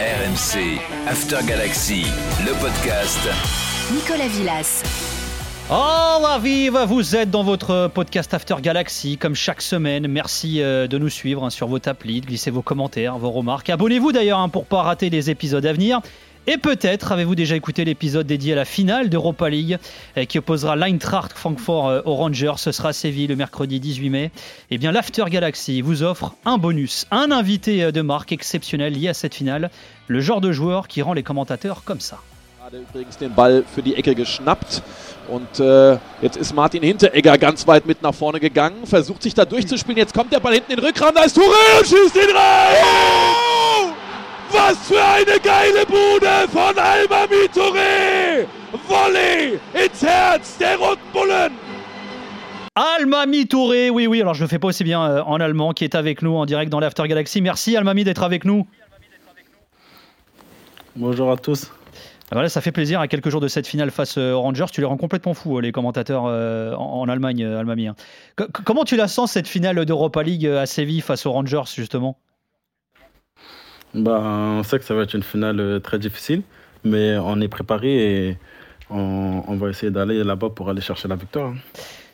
RMC, After Galaxy, le podcast. Nicolas Villas. Oh la vive, vous êtes dans votre podcast After Galaxy comme chaque semaine. Merci euh, de nous suivre hein, sur vos applis, de glisser vos commentaires, vos remarques. Abonnez-vous d'ailleurs hein, pour pas rater les épisodes à venir. Et peut-être avez-vous déjà écouté l'épisode dédié à la finale d'Europa League euh, qui opposera l'Eintracht Francfort euh, aux Rangers. Ce sera à Séville le mercredi 18 mai. Eh bien, l'After Galaxy vous offre un bonus, un invité de marque exceptionnel lié à cette finale, le genre de joueur qui rend les commentateurs comme ça. Übrigens den Ball für die Ecke geschnappt. Und äh, jetzt ist Martin Hinteregger ganz weit mit nach vorne gegangen, versucht sich da durchzuspielen. Jetzt kommt der Ball hinten in den Rückraum, da ist Touré und schießt ihn rein! Was für eine geile Bude von Almami Touré! Volley ins Herz der Roten Bullen! Almami Touré, oui, oui, alors je le fais pas aussi bien euh, en allemand, qui est avec nous en direct dans l'After Galaxy. Merci Almami d'être avec nous. Bonjour à tous. Alors là, ça fait plaisir à quelques jours de cette finale face euh, aux Rangers. Tu les rends complètement fous, euh, les commentateurs euh, en, en Allemagne, euh, Almami. hein. Co- comment tu la sens cette finale d'Europa League euh, à Séville face aux Rangers, justement? Bah, on sait que ça va être une finale euh, très difficile, mais on est préparé et on, on va essayer d'aller là-bas pour aller chercher la victoire. hein.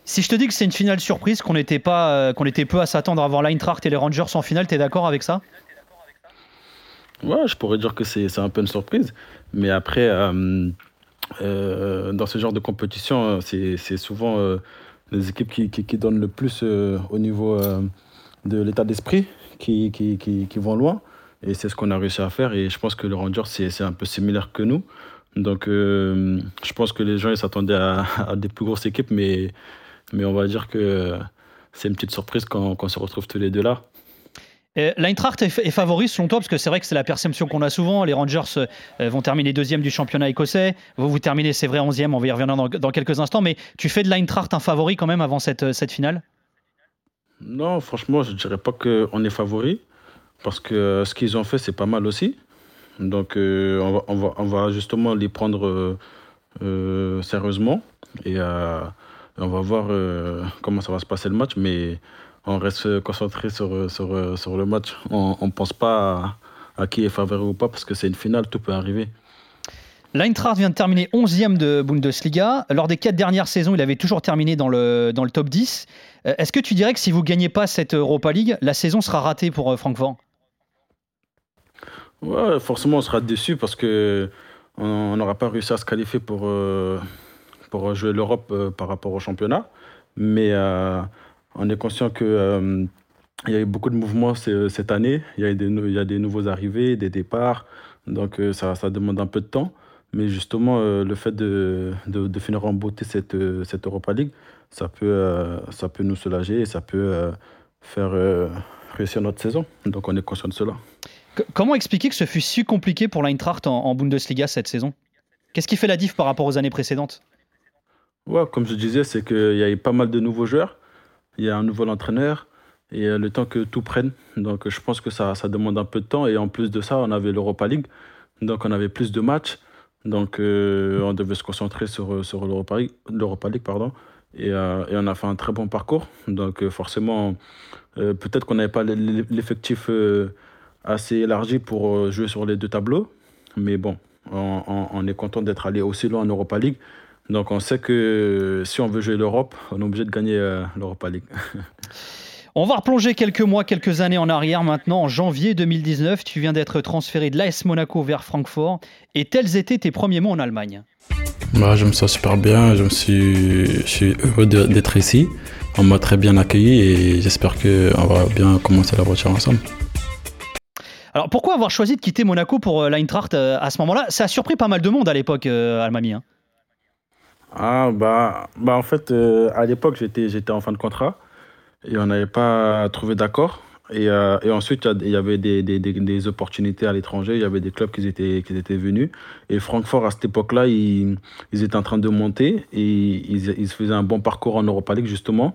Si je te dis que c'est une finale surprise, qu'on était, pas, euh, qu'on était peu à s'attendre à voir l'Eintracht et les Rangers en finale, t'es d'accord avec ça? Ouais, je pourrais dire que c'est c'est un peu une surprise, mais après, euh, euh, dans ce genre de compétition, c'est c'est souvent euh, les équipes qui, qui, qui donnent le plus au niveau de l'état d'esprit qui vont loin. Et c'est ce qu'on a réussi à faire. Et je pense que le Rangers, c'est un peu similaire que nous. Donc, euh, je pense que les gens ils s'attendaient à, à des plus grosses équipes, mais, mais on va dire que c'est une petite surprise quand, quand on se retrouve tous les deux là. L'Eintracht est, favori selon toi, parce que c'est vrai que c'est la perception qu'on a souvent. Les Rangers euh, vont terminer deuxième du championnat écossais. Vous, vous terminez, c'est vrai, onzième. On va y revenir dans, dans quelques instants. Mais tu fais de l'Eintracht un favori quand même avant cette, cette finale? Non, franchement, je ne dirais pas qu'on est favori, parce que euh, ce qu'ils ont fait, c'est pas mal aussi. Donc, euh, on, va, on, va, on va justement les prendre euh, sérieusement et on va voir comment ça va se passer le match, mais on reste concentré sur, sur, sur le match. On ne pense pas à, qui est favori ou pas, parce que c'est une finale, tout peut arriver. L'Eintracht vient de terminer 11e de Bundesliga. Lors des quatre dernières saisons, il avait toujours terminé dans le, dans le top 10. Euh, Est-ce que tu dirais que si vous ne gagnez pas cette Europa League, la saison sera ratée pour Francfort? Forcément, on sera déçu parce que on n'aura pas réussi à se qualifier pour, euh, pour jouer l'Europe euh, par rapport au championnat. Mais euh, on est conscient que il y a eu beaucoup de mouvements ce- cette année. Il y a, des, nouveaux arrivés, des départs. Donc ça, ça demande un peu de temps. Mais justement, le fait de, de, de finir en beauté cette, cette Europa League, ça peut, ça peut nous soulager et ça peut faire réussir notre saison. Donc on est conscient de cela. Comment expliquer que ce fut si compliqué pour l'Eintracht en, en Bundesliga cette saison? Qu'est-ce qui fait la diff par rapport aux années précédentes? Comme je disais, c'est qu'il y a eu pas mal de nouveaux joueurs. Il y a un nouvel entraîneur. Et euh, le temps que tout prenne. Donc, je pense que ça, ça demande un peu de temps. Et en plus de ça, on avait l'Europa League. Donc, on avait plus de matchs. Donc, euh, on devait se concentrer sur, l'Europa League. Pardon. Et, euh, et on a fait un très bon parcours. Donc, forcément, peut-être qu'on n'avait pas l'e- l'effectif assez élargi pour euh, jouer sur les deux tableaux. Mais bon, on, on- on est content d'être allé aussi loin en Europa League. Donc on sait que si on veut jouer l'Europe, on est obligé de gagner euh, l'Europa League. On va replonger quelques mois, quelques années en arrière maintenant. En janvier 2019, tu viens d'être transféré de l'AS Monaco vers Francfort. Et tels étaient tes premiers mots en Allemagne? Bah, je me sens super bien, je, me suis, je suis heureux d'être ici. On m'a très bien accueilli et j'espère qu'on va bien commencer la voiture ensemble. Alors pourquoi avoir choisi de quitter Monaco pour euh, l'Eintracht euh, à ce moment-là? Ça a surpris pas mal de monde à l'époque, euh, Almami. hein. Ah bah, bah en fait, à l'époque, j'étais, en fin de contrat et on n'avait pas trouvé d'accord. Et, et ensuite, il y avait des, des, des, opportunités à l'étranger, il y avait des clubs qui étaient, qui étaient venus. Et Francfort, à cette époque-là, ils, ils étaient en train de monter et ils, ils faisaient un bon parcours en Europa League, justement.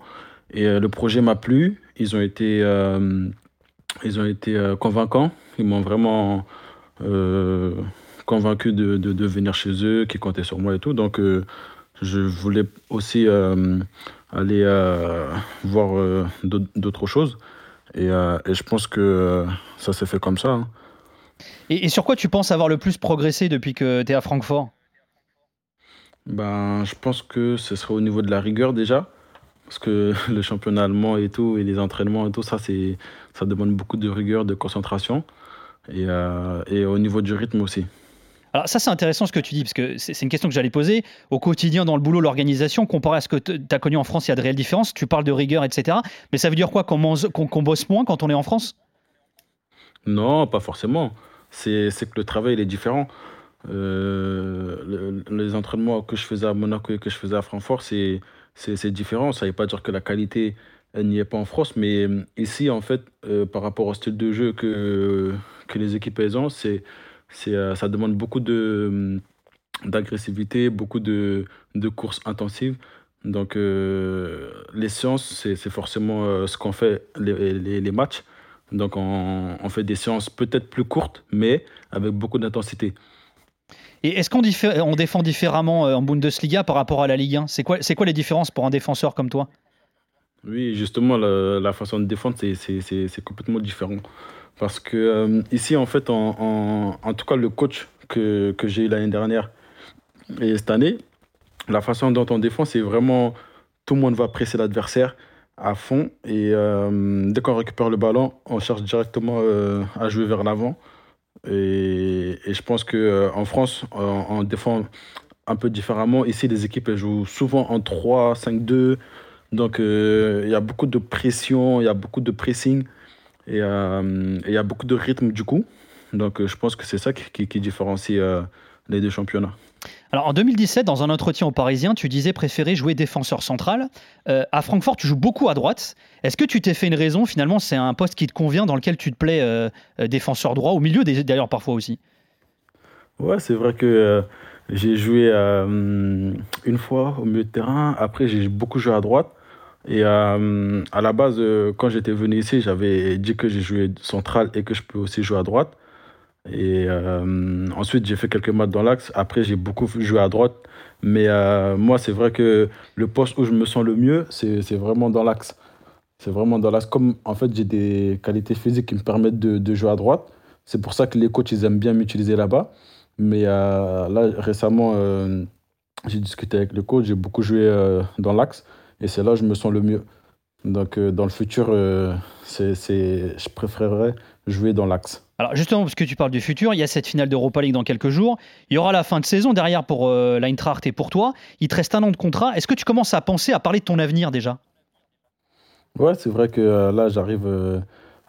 Et le projet m'a plu, ils ont été, ils ont été euh, convaincants, ils m'ont vraiment euh, convaincu de, de, de venir chez eux, qui comptaient sur moi et tout. Donc, euh, je voulais aussi euh, aller voir d'autres choses. Et, et je pense que ça s'est fait comme ça. hein. Et, et sur quoi tu penses avoir le plus progressé depuis que tu es à Francfort? Ben, je pense que ce serait au niveau de la rigueur déjà. Parce que le championnat allemand et tout, et les entraînements et tout, ça, c'est, ça demande beaucoup de rigueur, de concentration. Et, euh, et au niveau du rythme aussi. Alors ça c'est intéressant ce que tu dis, parce que c'est une question que j'allais poser. Au quotidien, dans le boulot, l'organisation, comparé à ce que tu as connu en France, il y a de réelles différences. Tu parles de rigueur, etc. Mais ça veut dire quoi Qu'on bosse moins quand on est en France? Non, pas forcément. C'est, c'est que le travail, il est différent. Euh, le- les entraînements que je faisais à Monaco et que je faisais à Francfort, c'est, c'est, différent. Ça ne veut pas dire que la qualité, n'y est pas en France. Mais euh, ici, en fait, euh, par rapport au style de jeu que, que les équipes ont, c'est, c'est, euh, ça demande beaucoup de, d'agressivité, beaucoup de, de courses intensives. Donc, euh, les séances, c'est, forcément euh, ce qu'on fait les, les, les matchs. Donc, on, on fait des séances peut-être plus courtes, mais avec beaucoup d'intensité. Et est-ce qu'on défend différemment euh, en Bundesliga par rapport à la Ligue 1 C'est quoi, les différences pour un défenseur comme toi? Oui, justement, la, façon de défendre, c'est- complètement différent. Parce que euh, ici, en fait, en, tout cas, le coach que, j'ai eu l'année dernière et cette année, la façon dont on défend, c'est vraiment tout le monde va presser l'adversaire à fond. Et euh, dès qu'on récupère le ballon, on cherche directement à jouer vers l'avant. Et, et je pense qu'en France, on, on défend un peu différemment. Ici, les équipes jouent souvent en 3, 5, 2. Donc, euh, il y a beaucoup de pression, il y a beaucoup de pressing et euh, il y a beaucoup de rythme du coup. Donc, euh, je pense que c'est ça qui, qui- différencie euh, les deux championnats. Alors en 2017, dans un entretien au Parisien, tu disais préférer jouer défenseur central. Euh, à Francfort, tu joues beaucoup à droite. Est-ce que tu t'es fait une raison Finalement, c'est un poste qui te convient, dans lequel tu te plais euh, euh, défenseur droit, au milieu d'ailleurs parfois aussi? Ouais, c'est vrai que j'ai joué une fois au milieu de terrain. Après, j'ai beaucoup joué à droite. Et à la base, quand j'étais venu ici, j'avais dit que j'ai joué central et que je peux aussi jouer à droite. Et euh, ensuite, j'ai fait quelques matchs dans l'axe. Après, j'ai beaucoup joué à droite. Mais euh, moi, c'est vrai que le poste où je me sens le mieux, c'est vraiment dans l'axe. C'est vraiment dans l'axe. Comme en fait, j'ai des qualités physiques qui me permettent de, de jouer à droite. C'est pour ça que les coachs, ils aiment bien m'utiliser là-bas. Mais euh, là, récemment, j'ai discuté avec le coach, j'ai beaucoup joué dans l'axe et c'est là où je me sens le mieux. Donc, dans le futur, c'est- je préférerais jouer dans l'axe. Alors justement, parce que tu parles du futur, il y a cette finale d'Europa League dans quelques jours. Il y aura la fin de saison derrière pour euh, l'Eintracht et pour toi. Il te reste un an de contrat. Est-ce que tu commences à penser à parler de ton avenir déjà? Ouais, c'est vrai que euh, là, j'arrive euh,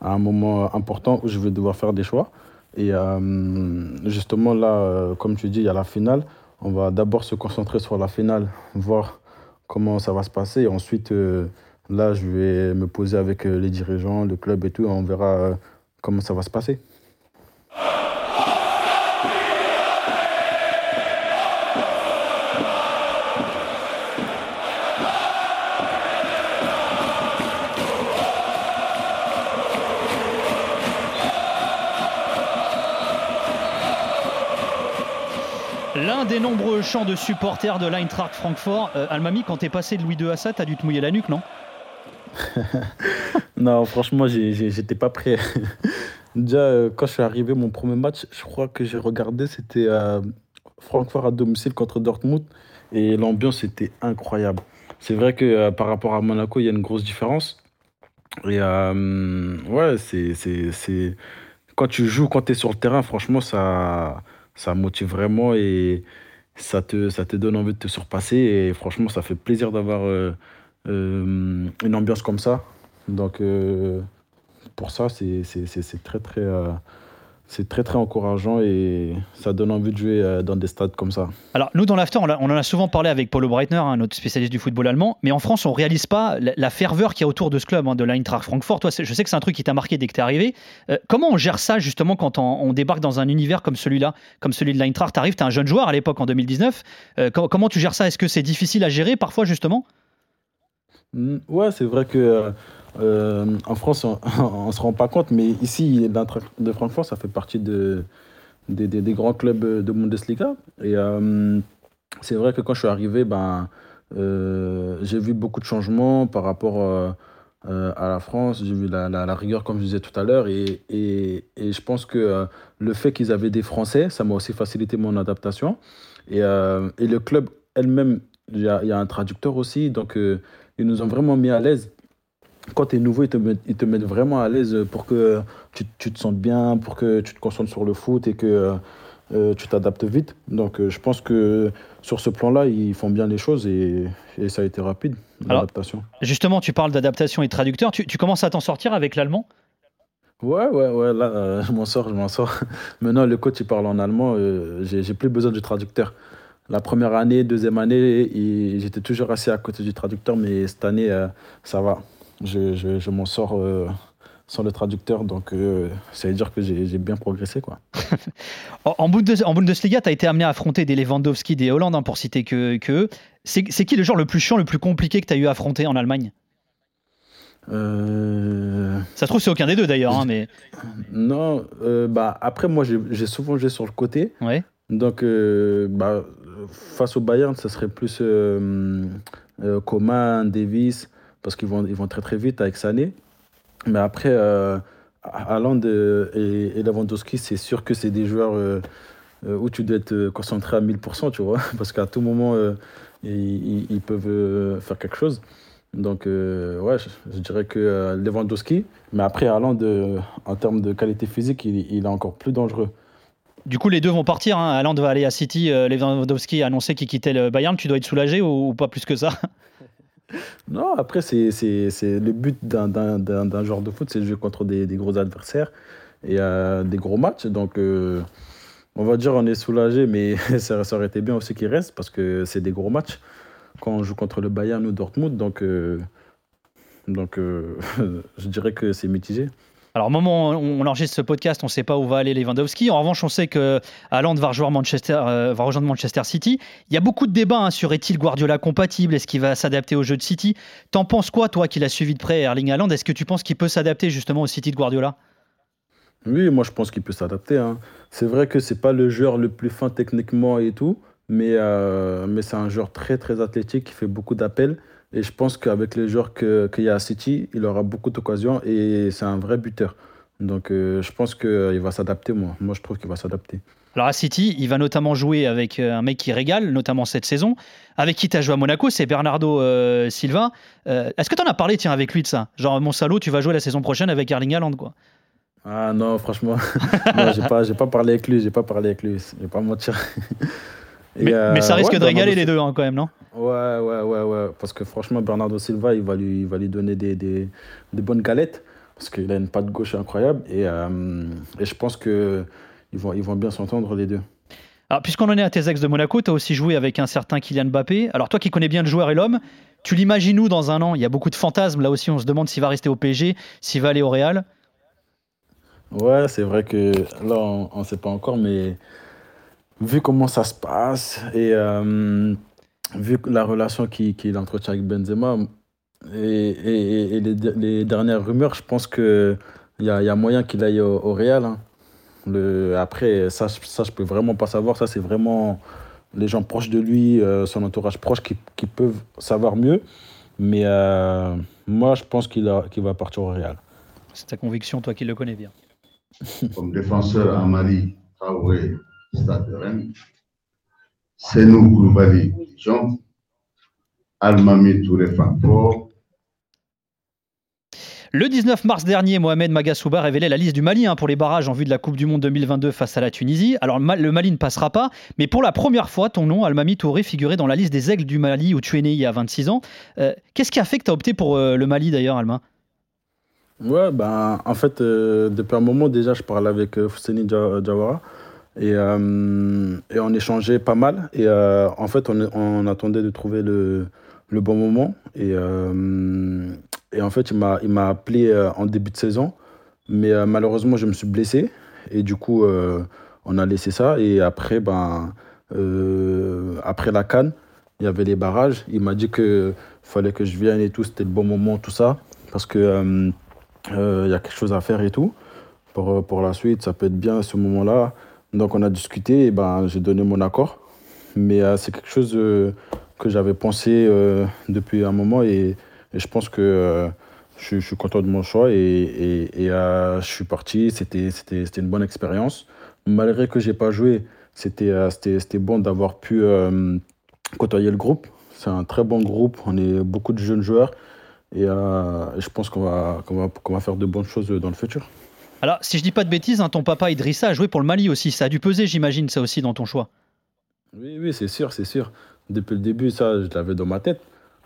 à un moment important où je vais devoir faire des choix. Et euh, justement, là, comme tu dis, il y a la finale. On va d'abord se concentrer sur la finale, voir comment ça va se passer. Ensuite, là, je vais me poser avec les dirigeants, le club et tout. On verra comment ça va se passer. Des nombreux chants de supporters de l'Eintracht Francfort. Euh, Almami, quand t'es passé de Louis II à ça, t'as dû te mouiller la nuque, non? Non, franchement, j'étais pas prêt. Déjà, euh, quand je suis arrivé, mon premier match, je crois que j'ai regardé, c'était euh, Francfort à domicile contre Dortmund. Et l'ambiance était incroyable. C'est vrai que euh, par rapport à Monaco, il y a une grosse différence. Et ouais, c'est... Quand tu joues, quand tu es sur le terrain, franchement, ça, ça motive vraiment et ça te, ça te donne envie de te surpasser. Et franchement, ça fait plaisir d'avoir euh, euh, une ambiance comme ça. Donc, euh, pour ça, c'est très, très, c'est très, très encourageant et ça donne envie de jouer euh, dans des stades comme ça. Alors, nous, dans l'after, on, en a souvent parlé avec Paulo Breitner, hein, notre spécialiste du football allemand, mais en France, on réalise pas la, la ferveur qu'il y a autour de ce club, hein, de l'Eintracht Francfort. Toi, je sais que c'est un truc qui t'a marqué dès que t'es arrivé. Euh, comment on gère ça, justement, quand on, on débarque dans un univers comme celui-là, comme celui de l'Eintracht? T'arrives, t'es un jeune joueur à l'époque, en 2019. Euh, com- comment tu gères ça? Est-ce que c'est difficile à gérer, parfois, justement? Ouais, c'est vrai que euh, euh, en France, on, on se rend pas compte, mais ici, l'Eintracht de Francfort, ça fait partie de, des, des- grands clubs de Bundesliga. Et euh, c'est vrai que quand je suis arrivé, ben, euh, j'ai vu beaucoup de changements par rapport à la France, j'ai vu la, la- rigueur, comme je disais tout à l'heure, et, et, et je pense que le fait qu'ils avaient des Français, ça m'a aussi facilité mon adaptation. Et, et le club elle-même, il y y a un traducteur aussi, donc ils nous ont vraiment mis à l'aise. Quand tu es nouveau, ils te, mettent, ils te mettent vraiment à l'aise pour que tu, tu te sentes bien, pour que tu te concentres sur le foot et que euh, tu t'adaptes vite. Donc euh, je pense que sur ce plan-là, ils font bien les choses et, et ça a été rapide, l'adaptation. Justement, tu parles d'adaptation et de traducteur. Tu, tu commences à t'en sortir avec l'allemand? Ouais, ouais, ouais, là, euh, je m'en sors, je m'en sors. Maintenant, le coach, il parle en allemand, j'ai plus besoin du traducteur. La première année, deuxième année, j'étais toujours assis à côté du traducteur, mais cette année, euh, ça va. Je, je, je m'en sors euh, sans le traducteur, donc euh, ça veut dire que j'ai bien progressé, quoi. En, en Bundes- en Bundesliga, tu as été amené à affronter des Lewandowski, des Hollande, hein, pour citer que, que. C'est c'est qui le joueur le plus chiant, le plus compliqué que tu as eu à affronter en Allemagne? Euh, Ça se trouve, c'est aucun des deux d'ailleurs, hein, mais non, euh, bah, après, moi, j'ai souvent joué sur le côté. ouais. Donc, euh, bah, face au Bayern, ce serait plus Coman, Davis, parce qu'ils vont, ils vont très très vite avec Sané. Mais après, euh, et, et Lewandowski, c'est sûr que c'est des joueurs euh, euh, où tu dois être euh, concentré à 1000%, tu vois, parce qu'à tout moment, ils, peuvent faire quelque chose. Donc, ouais, je, dirais que Lewandowski, mais après, Haaland, en termes de qualité physique, il, est encore plus dangereux. Du coup, les deux vont partir. Hein. Haaland va aller à City. Lewandowski a annoncé qu'il quittait le Bayern. Tu dois être soulagé ou, ou pas plus que ça? Non, après, c'est le but d'un- d'un de foot, c'est de jouer contre des, des gros adversaires et euh, des gros matchs. Donc, euh, on va dire on est soulagé, mais ça, ça aurait été bien aussi qu'il reste parce que c'est des gros matchs quand on joue contre le Bayern ou Dortmund. Donc, euh, donc je dirais que c'est mitigé. Alors, au moment où on enregistre ce podcast, on ne sait pas où va aller Lewandowski. En revanche, on sait que Haaland va rejoindre Manchester, euh, va rejoindre Manchester City. Il y a beaucoup de débats hein, sur est-il Guardiola compatible? Est-ce qu'il va s'adapter au jeu de City? T'en penses quoi, toi, qui l'as suivi de près, Erling Haaland? Est-ce que tu penses qu'il peut s'adapter justement au City de Guardiola? Oui, moi je pense qu'il peut s'adapter. hein. C'est vrai que c'est pas le joueur le plus fin techniquement et tout, mais, euh, mais c'est un joueur très très athlétique qui fait beaucoup d'appels. Et je pense qu'avec les joueurs que- qu'il y a à City, il aura beaucoup d'occasions et c'est un vrai buteur. Donc euh, je pense qu'il va s'adapter, moi. Moi je trouve qu'il va s'adapter. Alors à City, il va notamment jouer avec euh, un mec qui régale, notamment cette saison. Avec qui tu as joué à Monaco, c'est Bernardo euh, Silva. Euh, Est-ce que tu en as parlé, tiens, avec lui de ça? Genre, mon salaud, tu vas jouer la saison prochaine avec Erling Haaland, quoi. Ah non, franchement, non, j'ai pas, pas parlé avec lui, j'ai pas parlé avec lui, je vais pas mentir. Mais, euh, mais ça risque ouais, de régaler les deux, hein, quand même, non? Ouais, ouais, ouais, ouais. Parce que franchement, Bernardo Silva, il va lui, il va lui donner des, des, des bonnes galettes. Parce qu'il a une patte gauche incroyable. Et, euh, et je pense qu'ils vont, ils vont bien s'entendre, les deux. Alors, puisqu'on en est à tes ex de Monaco, tu as aussi joué avec un certain Kylian Mbappé. Alors, toi qui connais bien le joueur et l'homme, tu l'imagines où dans un an? Il y a beaucoup de fantasmes. Là aussi, on se demande s'il va rester au PSG, s'il va aller au Real. Ouais, c'est vrai que là, on ne sait pas encore, mais vu comment ça se passe et euh, vu la relation qu'il qu'il entretient avec Benzema et, et- et les, les dernières rumeurs, je pense qu'il y a, il y a moyen qu'il aille au, au Real. hein. Le, après, ça, je- ça, je peux vraiment pas savoir. Ça, c'est vraiment les gens proches de lui, euh, son entourage proche, qui, qui peuvent savoir mieux. Mais euh, moi, je pense qu'il a- qu'il va partir au Real. C'est ta conviction, toi qui le connais bien. comme défenseur à Mali, Traoré, Stade de Rennes, Senou Koulibaly, Dijon, Almami Touré Francfort, Le 19 mars dernier, Mohamed Magassouba révélait la liste du Mali hein, pour les barrages en vue de la Coupe du Monde 2022 face à la Tunisie. Alors le Ma- le Mali ne passera pas, mais pour la première fois, ton nom, Almami Touré, figurait dans la liste des aigles du Mali où tu es né il y a 26 ans. Euh, Qu'est-ce qui a fait que tu as opté pour euh, le Mali d'ailleurs, Alma? Ouais, ben, en fait, euh, depuis un moment déjà, je parlais avec euh, Fousseni Diawara et, euh, et on échangeait pas mal. Et euh, en fait, on, on attendait de trouver le, le bon moment. Et, euh, et en fait, il m'a appelé en début de saison, mais malheureusement, je me suis blessé. Et du coup, on a laissé ça. Et après, ben, après la Cannes, il y avait les barrages. Il m'a dit qu'il fallait que je vienne et tout, c'était le bon moment, tout ça. Parce que. euh, il y a quelque chose à faire et tout. Pour, pour la suite, ça peut être bien à ce moment-là. Donc on a discuté et ben, j'ai donné mon accord. Mais euh, c'est quelque chose euh, que j'avais pensé euh, depuis un moment et, et je pense que je, suis content de mon choix et, et, je suis parti. C'était une bonne expérience. Malgré que je n'ai pas joué, c'était bon d'avoir pu côtoyer le groupe. C'est un très bon groupe. On est beaucoup de jeunes joueurs. Et je pense qu'on va faire de bonnes choses dans le futur. Alors, si je dis pas de bêtises, hein, ton papa Idrissa a joué pour le Mali aussi. Ça a dû peser, j'imagine, ça aussi dans ton choix. Oui, oui, c'est sûr, c'est sûr. Depuis le début, ça, je l'avais dans ma tête.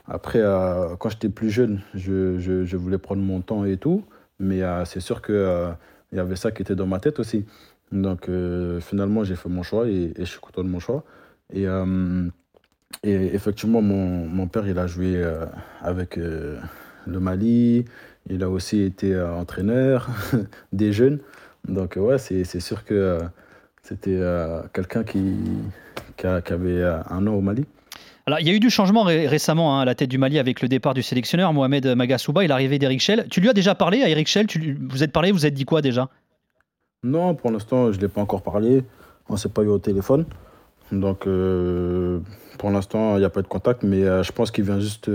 Après, euh, quand j'étais plus jeune, je, voulais prendre mon temps et tout. Mais euh, c'est sûr qu'il euh, y avait ça qui était dans ma tête aussi. Donc, finalement, j'ai fait mon choix et, je suis content de mon choix. Et, et effectivement, mon, mon, père, il a joué avec le Mali. Il a aussi été euh, entraîneur des jeunes. Donc, ouais, c'est sûr que euh, c'était euh, quelqu'un qui, qui, avait un an au Mali. Alors, il y a eu du changement récemment hein, à la tête du Mali avec le départ du sélectionneur Mohamed Magasouba et l'arrivée d'Eric Schell. Tu lui as déjà parlé à Eric Schell? Tu, Vous êtes parlé, vous êtes dit quoi déjà? Non, pour l'instant, je ne l'ai pas encore parlé. On ne s'est pas eu au téléphone. Donc, pour l'instant, il n'y a pas de contact, mais je pense qu'il vient juste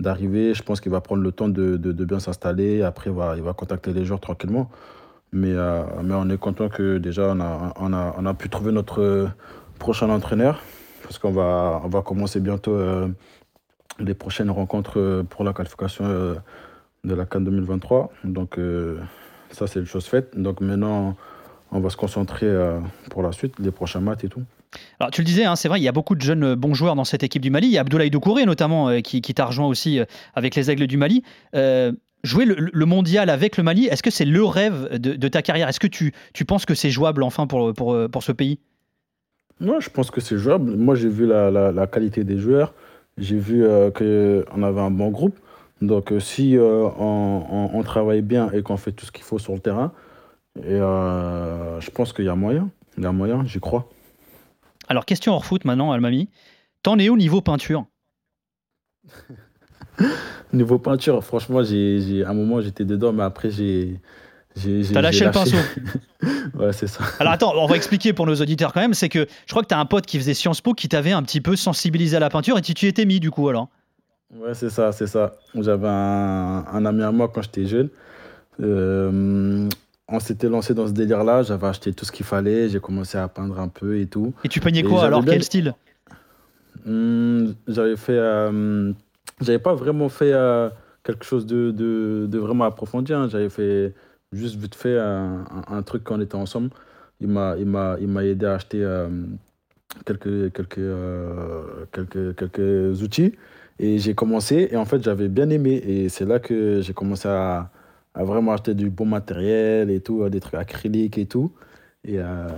d'arriver. Je pense qu'il va prendre le temps de, de, bien s'installer. Après, il va contacter les joueurs tranquillement. Mais, euh, mais on est content que déjà on a, on a, on a pu trouver notre prochain entraîneur. Parce qu'on va, on va commencer bientôt euh, les prochaines rencontres pour la qualification euh, de la CAN 2023. Donc ça, c'est une chose faite. Donc maintenant, on va se concentrer pour la suite, les prochains matchs et tout. Alors tu le disais, hein, c'est vrai, il y a beaucoup de jeunes euh, bons joueurs dans cette équipe du Mali. Il y a Abdoulaye Doucouré notamment euh, qui, t'a rejoint aussi euh, avec les Aigles du Mali. jouer le, mondial avec le Mali, est-ce que c'est le rêve de, ta carrière? Est-ce que tu, tu, penses que c'est jouable enfin pour, pour, pour ce pays? Non, je pense que c'est jouable. Moi, j'ai vu la, la, qualité des joueurs. J'ai vu qu'on avait un bon groupe. Donc, si on, on, travaille bien et qu'on fait tout ce qu'il faut sur le terrain, et, je pense qu'il y a moyen. Il y a moyen, j'y crois. Alors, question hors foot maintenant, Almami. T'en es où niveau peinture? Niveau peinture, franchement, j'ai, à un moment j'étais dedans, mais après j'ai. T'as lâché, le pinceau Ouais, c'est ça. Alors attends, on va expliquer pour nos auditeurs quand même. C'est que je crois que t'as un pote qui faisait Sciences Po qui t'avait un petit peu sensibilisé à la peinture et tu, tu étais mis du coup alors? Ouais, c'est ça, c'est ça. J'avais un, un, ami à moi quand j'étais jeune. Euh, on s'était lancé dans ce délire-là. J'avais acheté tout ce qu'il fallait. J'ai commencé à peindre un peu et tout. Et tu peignais quoi alors Quel style? Hmm, J'avais fait. Euh, j'avais pas vraiment fait euh, quelque chose de, de, vraiment approfondi. Hein. J'avais fait juste vite fait un, truc quand on était ensemble. Il m'a, il m'a, il m'a aidé à acheter euh, quelques, quelques, quelques, quelques outils. Et j'ai commencé. Et en fait, j'avais bien aimé. Et c'est là que j'ai commencé à à vraiment acheter du bon matériel et tout, des trucs acryliques et tout. Et, euh,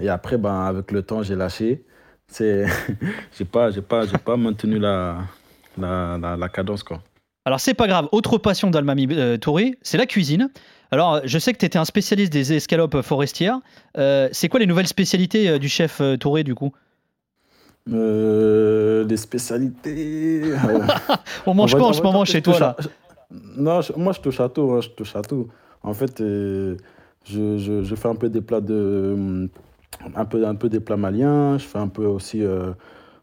et après, ben, avec le temps, j'ai lâché. C'est, j'ai pas, pas, pas maintenu la, la, la, cadence quoi. Alors c'est pas grave. Autre passion d'Almami euh, Touré, c'est la cuisine. Alors je sais que tu étais un spécialiste des escalopes forestières. Euh, c'est quoi les nouvelles spécialités du chef Touré du coup? Les spécialités. on mange pas en ce moment chez toi là non, moi je touche à tout, hein, je touche à. En fait, euh, je, je, je, fais un peu des plats de, euh, un peu, un peu des plats maliens, je fais un peu aussi euh,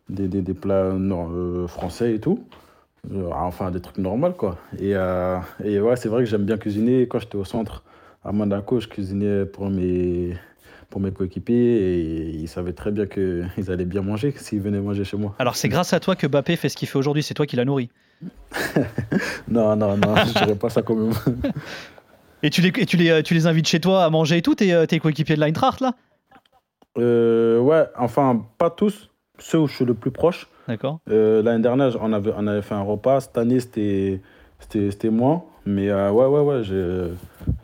des, des, des, plats français et tout. Enfin, des trucs normaux, quoi. Et, et ouais, c'est vrai que j'aime bien cuisiner. Quand j'étais au centre à Monaco, je cuisinais pour mes, pour mes coéquipiers et ils savaient très bien qu'ils allaient bien manger s'ils venaient manger chez moi. Alors c'est grâce à toi que Bappé fait ce qu'il fait aujourd'hui, c'est toi qui l'as nourri Non, non, non, je dirais pas ça comme et tu les, tu, les, tu les invites chez toi à manger et tout, tes, tes coéquipiers de l'Eintracht là? Euh, Ouais, enfin pas tous, ceux où je suis le plus proche. D'accord. Euh, l'année dernière, on avait, on avait fait un repas, cette année c'était, moi, mais euh, ouais, ouais, ouais,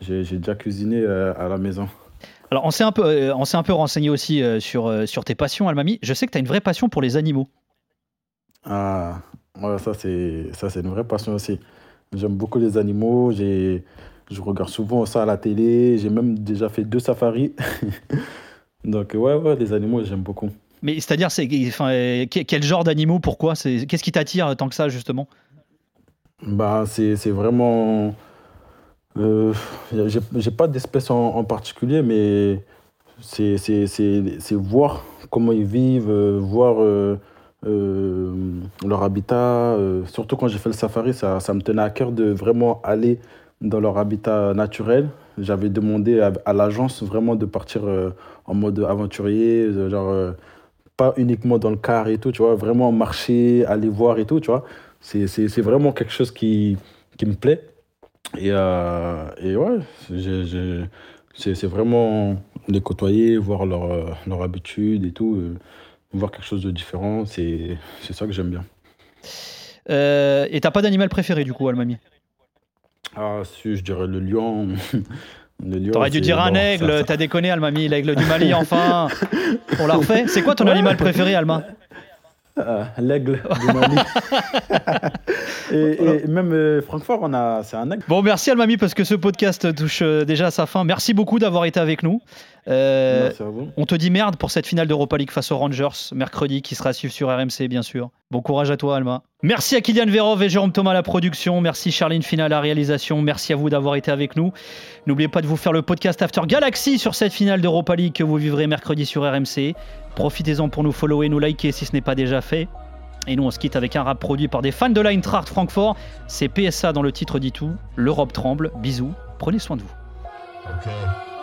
j'ai, déjà cuisiné à la maison. Alors, on s'est un peu, euh, on s'est un peu renseigné aussi euh, sur, euh, sur tes passions, Almami. Je sais que tu as une vraie passion pour les animaux. Ah, ça c'est ça c'est une vraie passion aussi. J'aime beaucoup les animaux. J'ai, je regarde souvent ça à la télé. J'ai même déjà fait deux safaris. Donc ouais, ouais, les animaux j'aime beaucoup. Mais c'est-à-dire, c'est, enfin, quel genre d'animaux Pourquoi c'est, Qu'est-ce qui t'attire tant que ça justement? Bah, c'est, c'est vraiment euh, J'ai pas d'espèce en, particulier, mais c'est voir comment ils vivent, euh, voir euh, euh, leur habitat. euh, surtout quand j'ai fait le safari, ça, ça me tenait à cœur de vraiment aller dans leur habitat naturel. J'avais demandé à, l'agence vraiment de partir euh, en mode aventurier, genre pas uniquement dans le car et tout, tu vois, vraiment marcher, aller voir et tout, tu vois. C'est vraiment quelque chose qui, qui me plaît. Et, et ouais, c'est vraiment les côtoyer, voir leur, euh, leur habitude et tout, voir quelque chose de différent, c'est c'est ça que j'aime bien. Euh, et t'as pas d'animal préféré du coup, Almami? Ah, si, je dirais le lion. Le lion, T'aurais dû dire un bon, aigle, t'as déconné, Almami, l'aigle du Mali, enfin On l'a refait C'est quoi ton animal préféré, Alma? Ah, L'aigle du Mali. et, et même euh, Francfort, on a, c'est un aigle. Bon, merci Almami parce que ce podcast touche euh, déjà à sa fin. Merci beaucoup d'avoir été avec nous. Euh, on te dit merde pour cette finale d'Europa League face aux Rangers mercredi qui sera à suivre sur RMC bien sûr. Bon courage à toi Alma. Merci à Kylian Verov et Jérôme Thomas à la production. Merci Charline Fina à la réalisation. Merci à vous d'avoir été avec nous. N'oubliez pas de vous faire le podcast After Galaxy sur cette finale d'Europa League que vous vivrez mercredi sur RMC. Profitez-en pour nous follower, nous liker si ce n'est pas déjà fait. Et nous, on se quitte avec un rap produit par des fans de l'Eintracht Francfort. C'est PSA dans le titre dit tout. L'Europe tremble. Bisous. Prenez soin de vous.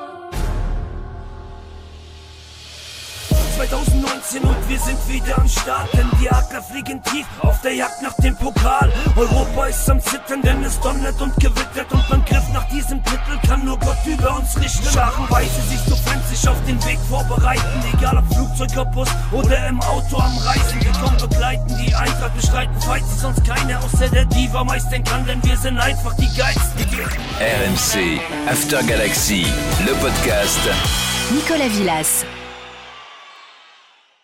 2019 und wir sind wieder am Start, denn die Adler fliegen tief auf der Jagd nach dem Pokal. Europa ist am Zittern, denn es donnert und gewittert und beim Griff nach diesem Titel kann nur Gott über uns richten. Scharenweise sich so sich auf den Weg vorbereiten, egal ob Flugzeug, ob Bus oder im Auto am Reisen. Wir kommen begleiten die Eintracht, bestreiten, falls sie sonst keine außer der Diva meistern kann, denn wir sind einfach die Geilsten. RMC After Galaxy, le podcast. Nicolas Villas.